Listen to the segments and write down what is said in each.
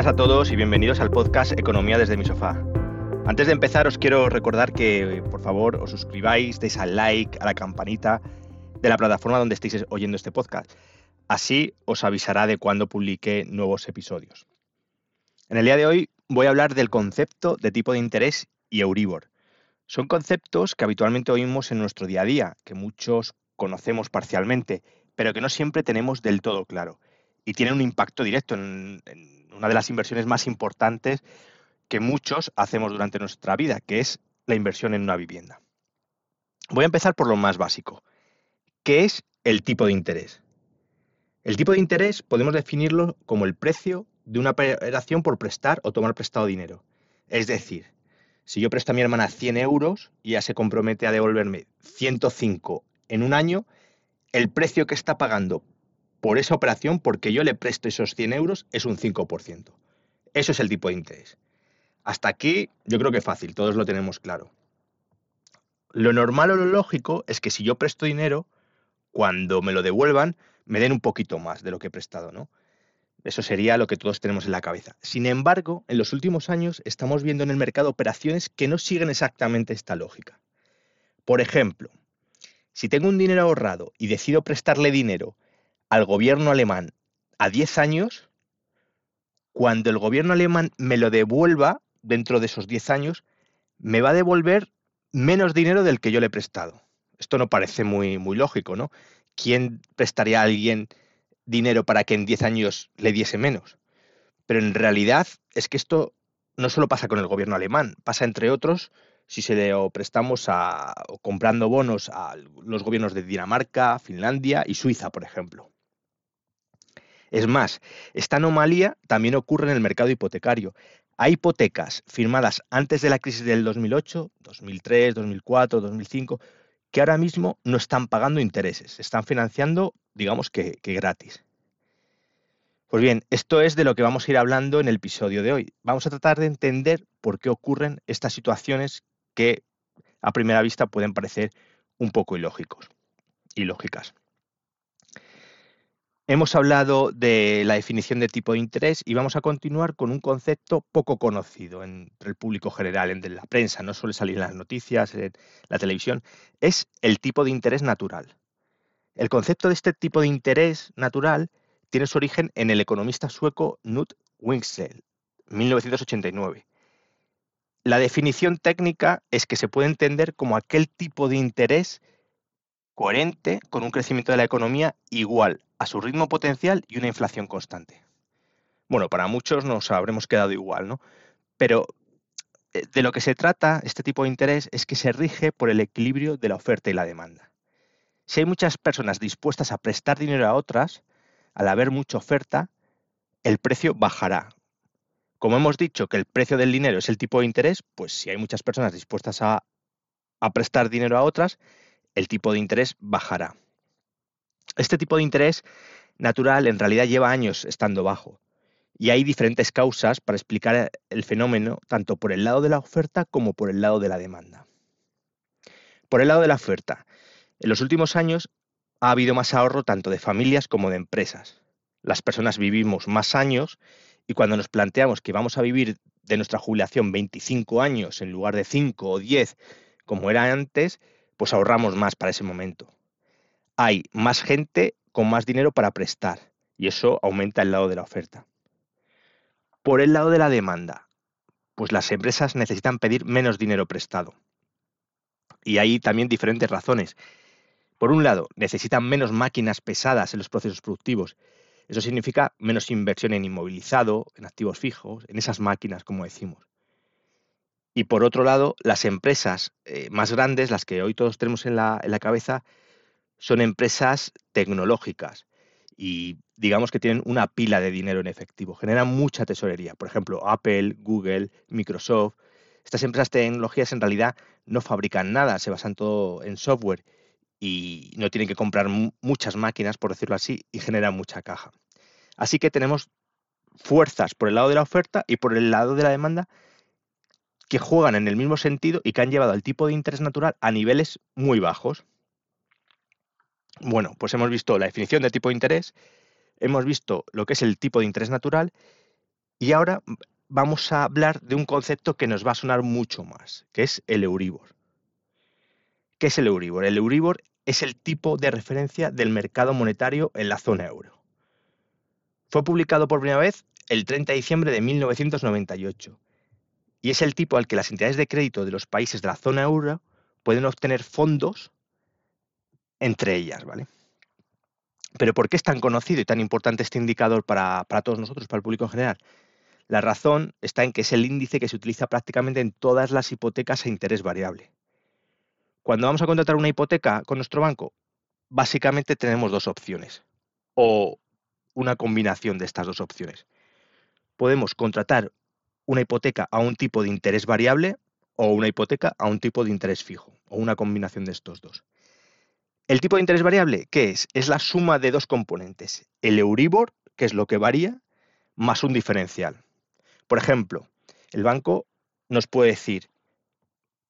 Buenas a todos y bienvenidos al podcast Economía desde mi sofá. Antes de empezar os quiero recordar que por favor os suscribáis, deis al like, a la campanita de la plataforma donde estéis oyendo este podcast. Así os avisará de cuando publique nuevos episodios. En el día de hoy voy a hablar del concepto de tipo de interés y Euribor. Son conceptos que habitualmente oímos en nuestro día a día, que muchos conocemos parcialmente, pero que no siempre tenemos del todo claro. Y tienen un impacto directo en, una de las inversiones más importantes que muchos hacemos durante nuestra vida, que es la inversión en una vivienda. Voy a empezar por lo más básico. ¿Qué es el tipo de interés? El tipo de interés podemos definirlo como el precio de una operación por prestar o tomar prestado dinero. Es decir, si yo presto a mi hermana 100 euros y ella se compromete a devolverme 105 en un año, el precio que está pagando por esa operación, porque yo le presto esos 100 euros, es un 5%. Eso es el tipo de interés. Hasta aquí yo creo que es fácil, todos lo tenemos claro. Lo normal o lo lógico es que si yo presto dinero, cuando me lo devuelvan, me den un poquito más de lo que he prestado, ¿no? Eso sería lo que todos tenemos en la cabeza. Sin embargo, en los últimos años estamos viendo en el mercado operaciones que no siguen exactamente esta lógica. Por ejemplo, si tengo un dinero ahorrado y decido prestarle dinero al gobierno alemán a 10 años, cuando el gobierno alemán me lo devuelva dentro de esos 10 años, me va a devolver menos dinero del que yo le he prestado. Esto no parece muy, muy lógico, ¿no? ¿Quién prestaría a alguien dinero para que en 10 años le diese menos. Pero en realidad es que esto no solo pasa con el gobierno alemán, pasa entre otros si se le prestamos a, comprando bonos a los gobiernos de Dinamarca, Finlandia y Suiza, por ejemplo. Es más, esta anomalía también ocurre en el mercado hipotecario. Hay hipotecas firmadas antes de la crisis del 2008, 2003, 2004, 2005, que ahora mismo no están pagando intereses, se están financiando, digamos que, gratis. Pues bien, esto es de lo que vamos a ir hablando en el episodio de hoy. Vamos a tratar de entender por qué ocurren estas situaciones que a primera vista pueden parecer un poco ilógicos, ilógicas. Hemos hablado de la definición de tipo de interés y vamos a continuar con un concepto poco conocido entre el público general, en la prensa, no suele salir en las noticias, en la televisión, es el tipo de interés natural. El concepto de este tipo de interés natural tiene su origen en el economista sueco Knut Wicksell, 1989. La definición técnica es que se puede entender como aquel tipo de interés coherente con un crecimiento de la economía igual a su ritmo potencial y una inflación constante. Bueno, para muchos nos habremos quedado igual, ¿no? Pero eh, de lo que se trata este tipo de interés es que se rige por el equilibrio de la oferta y la demanda. Si hay muchas personas dispuestas a prestar dinero a otras, al haber mucha oferta, el precio bajará. Como hemos dicho que el precio del dinero es el tipo de interés, pues si hay muchas personas dispuestas a, a prestar dinero a otras, el tipo de interés bajará. Este tipo de interés natural en realidad lleva años estando bajo y hay diferentes causas para explicar el fenómeno tanto por el lado de la oferta como por el lado de la demanda. Por el lado de la oferta, en los últimos años ha habido más ahorro tanto de familias como de empresas. Las personas vivimos más años y cuando nos planteamos que vamos a vivir de nuestra jubilación 25 años en lugar de 5 o 10 como era antes, pues ahorramos más para ese momento hay más gente con más dinero para prestar y eso aumenta el lado de la oferta. Por el lado de la demanda, pues las empresas necesitan pedir menos dinero prestado. Y hay también diferentes razones. Por un lado, necesitan menos máquinas pesadas en los procesos productivos. Eso significa menos inversión en inmovilizado, en activos fijos, en esas máquinas, como decimos. Y por otro lado, las empresas eh, más grandes, las que hoy todos tenemos en la, en la cabeza, son empresas tecnológicas y digamos que tienen una pila de dinero en efectivo, generan mucha tesorería. Por ejemplo, Apple, Google, Microsoft. Estas empresas tecnologías en realidad no fabrican nada, se basan todo en software y no tienen que comprar muchas máquinas, por decirlo así, y generan mucha caja. Así que tenemos fuerzas por el lado de la oferta y por el lado de la demanda que juegan en el mismo sentido y que han llevado al tipo de interés natural a niveles muy bajos. Bueno, pues hemos visto la definición de tipo de interés, hemos visto lo que es el tipo de interés natural Y ahora vamos a hablar de un concepto que nos va a sonar mucho más, que es el Euribor. ¿Qué es el Euribor? El Euribor es el tipo de referencia del mercado monetario en la zona euro. Fue publicado por primera vez el 30 de diciembre de 1998 y es el tipo al que las entidades de crédito de los países de la zona euro pueden obtener fondos entre ellas, ¿vale? Pero ¿por qué es tan conocido y tan importante este indicador para, para todos nosotros, para el público en general? La razón está en que es el índice que se utiliza prácticamente en todas las hipotecas a interés variable. Cuando vamos a contratar una hipoteca con nuestro banco, básicamente tenemos dos opciones o una combinación de estas dos opciones. Podemos contratar una hipoteca a un tipo de interés variable o una hipoteca a un tipo de interés fijo o una combinación de estos dos. El tipo de interés variable, ¿qué es? Es la suma de dos componentes, el Euribor, que es lo que varía, más un diferencial. Por ejemplo, el banco nos puede decir,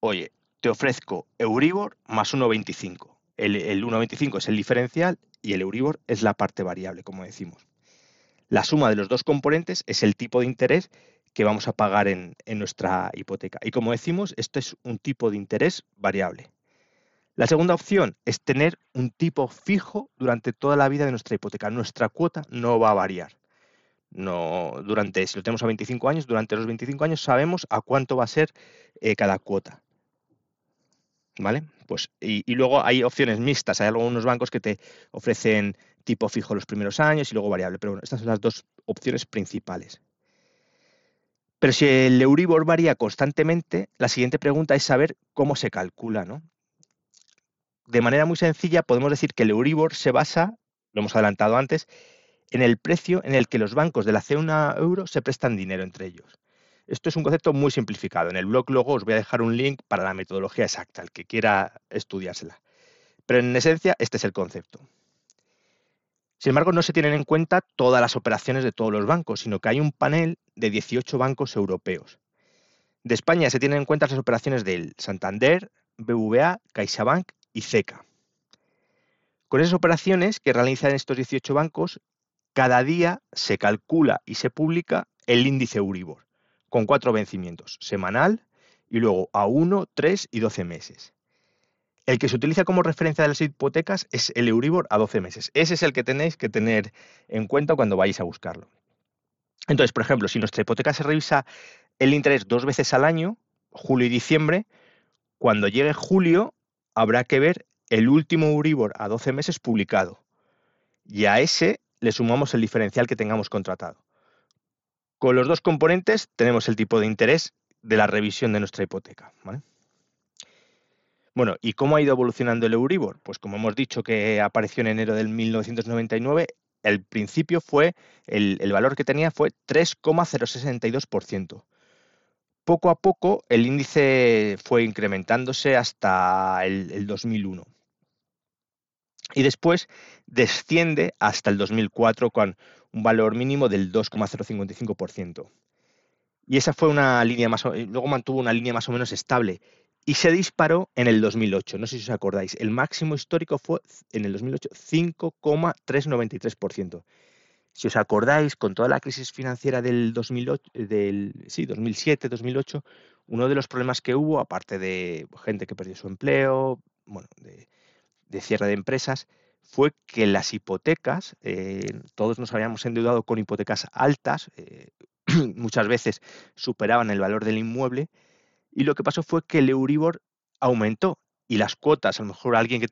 oye, te ofrezco Euribor más 1,25. El, 1,25 es el diferencial y el Euribor es la parte variable, como decimos. La suma de los dos componentes es el tipo de interés que vamos a pagar en, nuestra hipoteca. Y como decimos, esto es un tipo de interés variable. La segunda opción es tener un tipo fijo durante toda la vida de nuestra hipoteca. Nuestra cuota no va a variar. No, durante, si lo tenemos a 25 años, durante los 25 años sabemos a cuánto va a ser eh, cada cuota. ¿Vale? Pues, y, luego hay opciones mixtas. Hay algunos bancos que te ofrecen tipo fijo los primeros años y luego variable. Pero bueno, estas son las dos opciones principales. Pero si el Euribor varía constantemente, la siguiente pregunta es saber cómo se calcula, ¿no? De manera muy sencilla, podemos decir que el Euribor se basa, lo hemos adelantado antes, en el precio en el que los bancos de la zona euro se prestan dinero entre ellos. Esto es un concepto muy simplificado. En el blog luego os voy a dejar un link para la metodología exacta, el que quiera estudiársela. Pero en esencia, este es el concepto. Sin embargo, no se tienen en cuenta todas las operaciones de todos los bancos, sino que hay un panel de 18 bancos europeos. De España se tienen en cuenta las operaciones del Santander, BVA, CaixaBank y CECA. Con esas operaciones que realizan estos 18 bancos, cada día se calcula y se publica el índice Euribor, con cuatro vencimientos, semanal y luego a 1, 3 y 12 meses. El que se utiliza como referencia de las hipotecas es el Euribor a 12 meses. Ese es el que tenéis que tener en cuenta cuando vais a buscarlo. Entonces, por ejemplo, si nuestra hipoteca se revisa el interés dos veces al año, julio y diciembre, cuando llegue julio habrá que ver el último Euribor a 12 meses publicado. Y a ese le sumamos el diferencial que tengamos contratado. Con los dos componentes tenemos el tipo de interés de la revisión de nuestra hipoteca. Bueno, ¿y cómo ha ido evolucionando el Euribor? Pues como hemos dicho que apareció en enero del 1999, el principio fue, el, valor que tenía fue 3,062%. Poco a poco el índice fue incrementándose hasta el, el 2001 y después desciende hasta el 2004 con un valor mínimo del 2,055%. Y esa fue una línea más o, luego mantuvo una línea más o menos estable y se disparó en el 2008. No sé si os acordáis, el máximo histórico fue en el 2008 5,393%. Si os acordáis, con toda la crisis financiera del, 2008, del sí, 2007, 2008, uno de los problemas que hubo, aparte de gente que perdió su empleo, bueno, de, cierre de empresas fue que las hipotecas, eh, todos nos habíamos endeudado con hipotecas altas, eh, muchas veces superaban el valor del inmueble, y lo que pasó fue que el Euribor aumentó y las cuotas, a lo mejor alguien que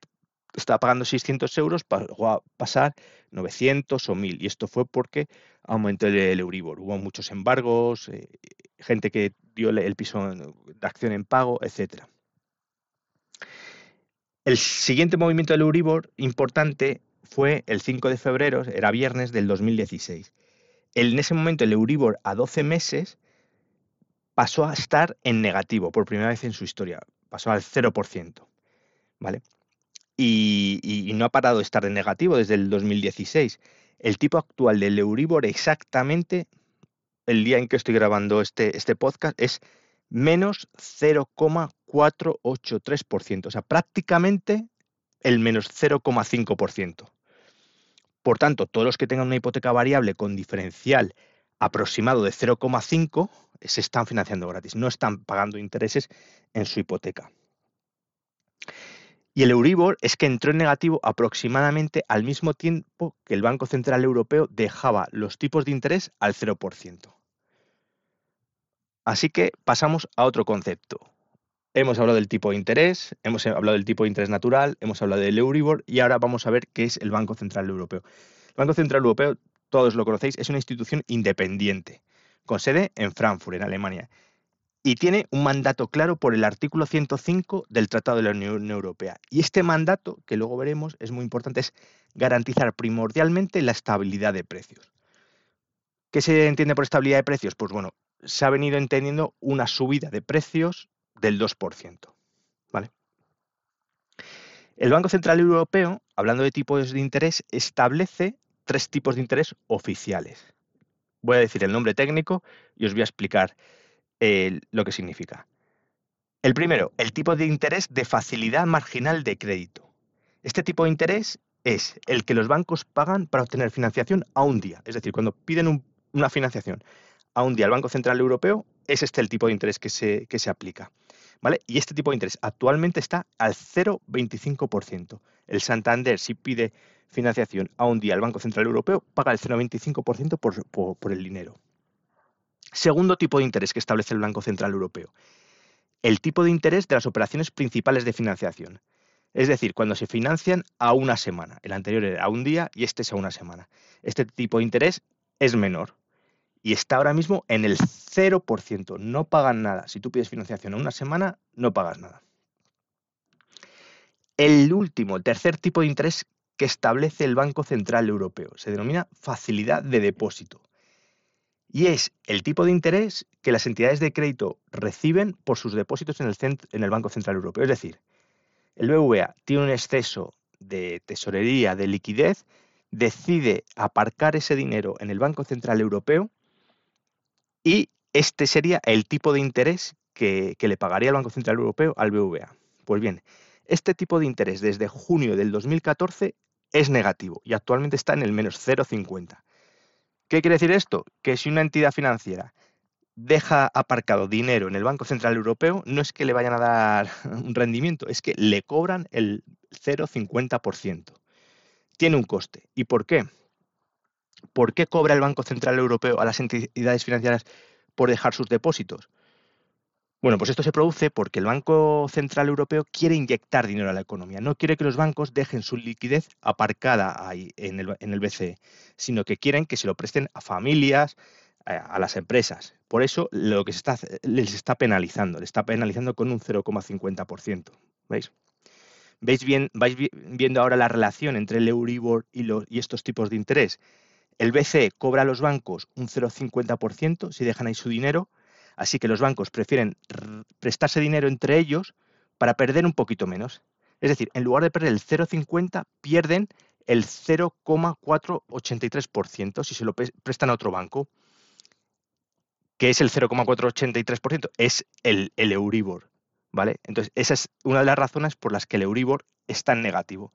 estaba pagando 600 euros pagó a pasar 900 o 1000, y esto fue porque aumentó el, Euribor. Hubo muchos embargos, eh, gente que dio el piso de acción en pago, etcétera. El siguiente movimiento del Euribor importante fue el 5 de febrero, era viernes del 2016. En ese momento el Euribor a 12 meses pasó a estar en negativo por primera vez en su historia, pasó al 0%. ¿vale? Y, no ha parado de estar en negativo desde el 2016. El tipo actual del Euribor exactamente, el día en que estoy grabando este, este podcast, es menos 0,483%, o sea, prácticamente el menos 0,5%. Por tanto, todos los que tengan una hipoteca variable con diferencial aproximado de 0,5 se están financiando gratis, no están pagando intereses en su hipoteca. Y el Euribor es que entró en negativo aproximadamente al mismo tiempo que el Banco Central Europeo dejaba los tipos de interés al 0%. Así que pasamos a otro concepto. Hemos hablado del tipo de interés, hemos hablado del tipo de interés natural, hemos hablado del Euribor y ahora vamos a ver qué es el Banco Central Europeo. El Banco Central Europeo, todos lo conocéis, es una institución independiente, con sede en Frankfurt, en Alemania, y tiene un mandato claro por el artículo 105 del Tratado de la Unión Europea. Y este mandato, que luego veremos, es muy importante, es garantizar primordialmente la estabilidad de precios. ¿Qué se entiende por estabilidad de precios? Pues bueno, se ha venido entendiendo una subida de precios del 2%. ¿vale? El Banco Central Europeo, hablando de tipos de interés, establece tres tipos de interés oficiales. Voy a decir el nombre técnico y os voy a explicar lo que significa. El primero, el tipo de interés de facilidad marginal de crédito. Este tipo de interés es el que los bancos pagan para obtener financiación a un día. Es decir, cuando piden una financiación a un día al Banco Central Europeo, es este el tipo de interés que se, que se aplica. Y este tipo de interés actualmente está al 0,25%. El Santander, si pide financiación a un día al Banco Central Europeo, paga el 0,25% por, por el dinero. Segundo tipo de interés que establece el Banco Central Europeo. El tipo de interés de las operaciones principales de financiación. Es decir, cuando se financian a una semana. El anterior era a un día y este es a una semana. Este tipo de interés es menor y está ahora mismo en el 0%. No pagan nada. Si tú pides financiación a una semana, no pagas nada. El último, el tercer tipo de interés que establece el Banco Central Europeo se denomina facilidad de depósito y es el tipo de interés que las entidades de crédito reciben por sus depósitos en el, en el Banco Central Europeo. Es decir, el BVA tiene un exceso de tesorería, de liquidez, decide aparcar ese dinero en el Banco Central Europeo y este sería el tipo de interés que, le pagaría el Banco Central Europeo al BVA. Pues bien, este tipo de interés desde junio del 2014 es negativo y actualmente está en el menos 0,50. ¿Qué quiere decir esto? Que si una entidad financiera deja aparcado dinero en el Banco Central Europeo, no es que le vayan a dar un rendimiento, es que le cobran el 0,50%. Tiene un coste. ¿Y por qué? ¿Por qué cobra el Banco Central Europeo a las entidades financieras por dejar sus depósitos? Bueno, pues esto se produce porque el Banco Central Europeo quiere inyectar dinero a la economía, no quiere que los bancos dejen su liquidez aparcada ahí en el, BCE, sino que quieren que se lo presten a familias, a, las empresas. Por eso lo que se está, les está penalizando, le está penalizando con un 0,50%. ¿Veis? ¿Veis bien, vais viendo ahora la relación entre el Euribor y estos tipos de interés? El BCE cobra a los bancos un 0,50% si dejan ahí su dinero Así que los bancos prefieren prestarse dinero entre ellos para perder un poquito menos. Es decir, en lugar de perder el 0,50, pierden el 0,483% si se lo prestan a otro banco. ¿Qué es el 0,483%? Es el, Euribor. ¿Vale? Entonces, esa es una de las razones por las que el Euribor está en negativo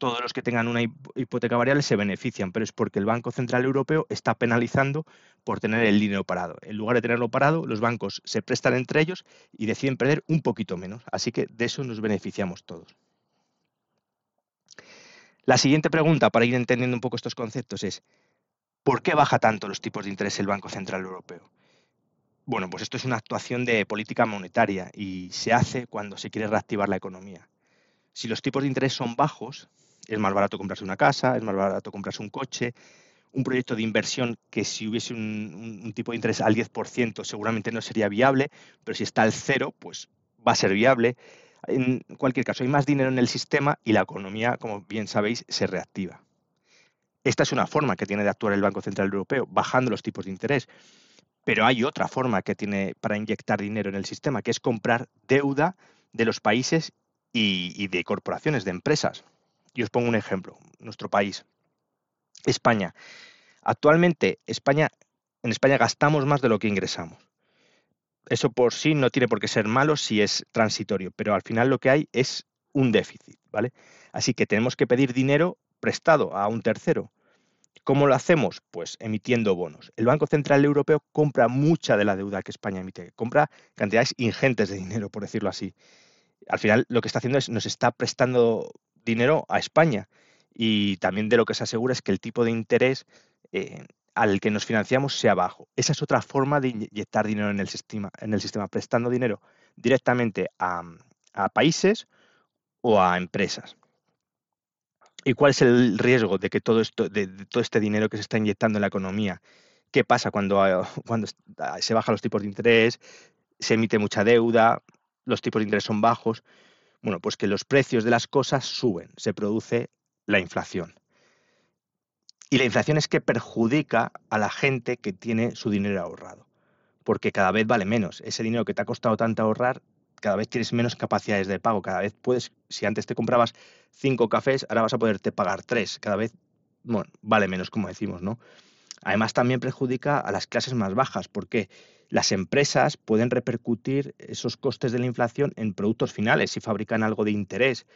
todos los que tengan una hipoteca variable se benefician, pero es porque el Banco Central Europeo está penalizando por tener el dinero parado. En lugar de tenerlo parado, los bancos se prestan entre ellos y deciden perder un poquito menos. Así que de eso nos beneficiamos todos. La siguiente pregunta para ir entendiendo un poco estos conceptos es, ¿por qué baja tanto los tipos de interés el Banco Central Europeo? Bueno, pues esto es una actuación de política monetaria y se hace cuando se quiere reactivar la economía. Si los tipos de interés son bajos, es más barato comprarse una casa, es más barato comprarse un coche, un proyecto de inversión que si hubiese un, tipo de interés al 10% seguramente no sería viable, pero si está al cero, pues va a ser viable. En cualquier caso, hay más dinero en el sistema y la economía, como bien sabéis, se reactiva. Esta es una forma que tiene de actuar el Banco Central Europeo, bajando los tipos de interés. Pero hay otra forma que tiene para inyectar dinero en el sistema, que es comprar deuda de los países y de corporaciones, de empresas. Y os pongo un ejemplo, nuestro país, España. Actualmente, España, en España gastamos más de lo que ingresamos. Eso por sí no tiene por qué ser malo si es transitorio, pero al final lo que hay es un déficit, ¿vale? Así que tenemos que pedir dinero prestado a un tercero. ¿Cómo lo hacemos? Pues emitiendo bonos. El Banco Central Europeo compra mucha de la deuda que España emite, compra cantidades ingentes de dinero, por decirlo así. Al final lo que está haciendo es nos está prestando dinero a España y también de lo que se asegura es que el tipo de interés eh, al que nos financiamos sea bajo. Esa es otra forma de inyectar dinero en el sistema, en el sistema prestando dinero directamente a, países o a empresas. ¿Y cuál es el riesgo de que todo esto, de, todo este dinero que se está inyectando en la economía? ¿Qué pasa cuando, cuando se bajan los tipos de interés, se emite mucha deuda, los tipos de interés son bajos? Bueno, pues que los precios de las cosas suben, se produce la inflación. Y la inflación es que perjudica a la gente que tiene su dinero ahorrado, porque cada vez vale menos. Ese dinero que te ha costado tanto ahorrar, cada vez tienes menos capacidades de pago, cada vez puedes, si antes te comprabas cinco cafés, ahora vas a poderte pagar tres, cada vez, bueno, vale menos, como decimos, ¿no? Además también perjudica a las clases más bajas, porque las empresas pueden repercutir esos costes de la inflación en productos finales si fabrican algo de interés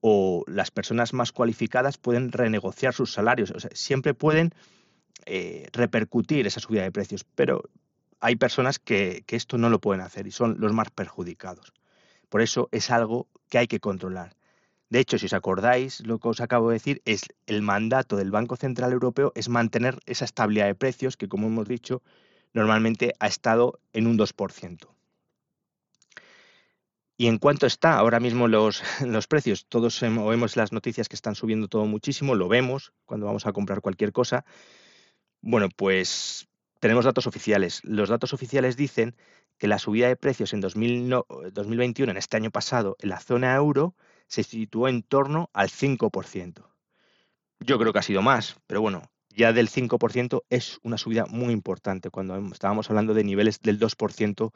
o las personas más cualificadas pueden renegociar sus salarios. O sea, siempre pueden eh, repercutir esa subida de precios, pero hay personas que, que esto no lo pueden hacer y son los más perjudicados. Por eso es algo que hay que controlar. De hecho, si os acordáis, lo que os acabo de decir es el mandato del Banco Central Europeo es mantener esa estabilidad de precios que, como hemos dicho, normalmente ha estado en un 2%. ¿Y en cuánto está ahora mismo los, los precios? Todos vemos las noticias que están subiendo todo muchísimo, lo vemos cuando vamos a comprar cualquier cosa. Bueno, pues tenemos datos oficiales. Los datos oficiales dicen que la subida de precios en 2021, en este año pasado, en la zona euro, se situó en torno al 5%. Yo creo que ha sido más, pero bueno, ya del 5% es una subida muy importante cuando estábamos hablando de niveles del 2%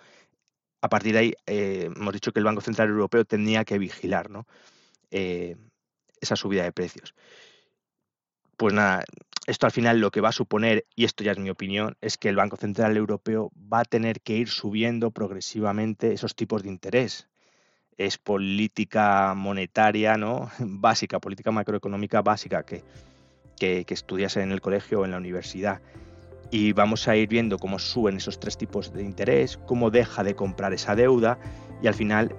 a partir de ahí eh, hemos dicho que el Banco Central Europeo tenía que vigilar eh, esa subida de precios. Pues nada, esto al final lo que va a suponer, y esto ya es mi opinión, es que el Banco Central Europeo va a tener que ir subiendo progresivamente esos tipos de interés. Es política monetaria ¿no? básica, política macroeconómica básica que, que, que estudias en el colegio o en la universidad y vamos a ir viendo cómo suben esos tres tipos de interés, cómo deja de comprar esa deuda y al final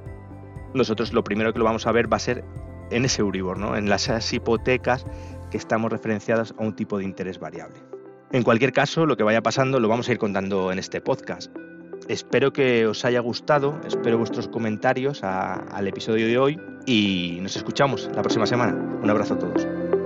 nosotros lo primero que lo vamos a ver va a ser en ese Euribor, ¿no? en las hipotecas que estamos referenciadas a un tipo de interés variable. En cualquier caso, lo que vaya pasando lo vamos a ir contando en este podcast. Espero que os haya gustado, espero vuestros comentarios al episodio de hoy y nos escuchamos la próxima semana. Un abrazo a todos.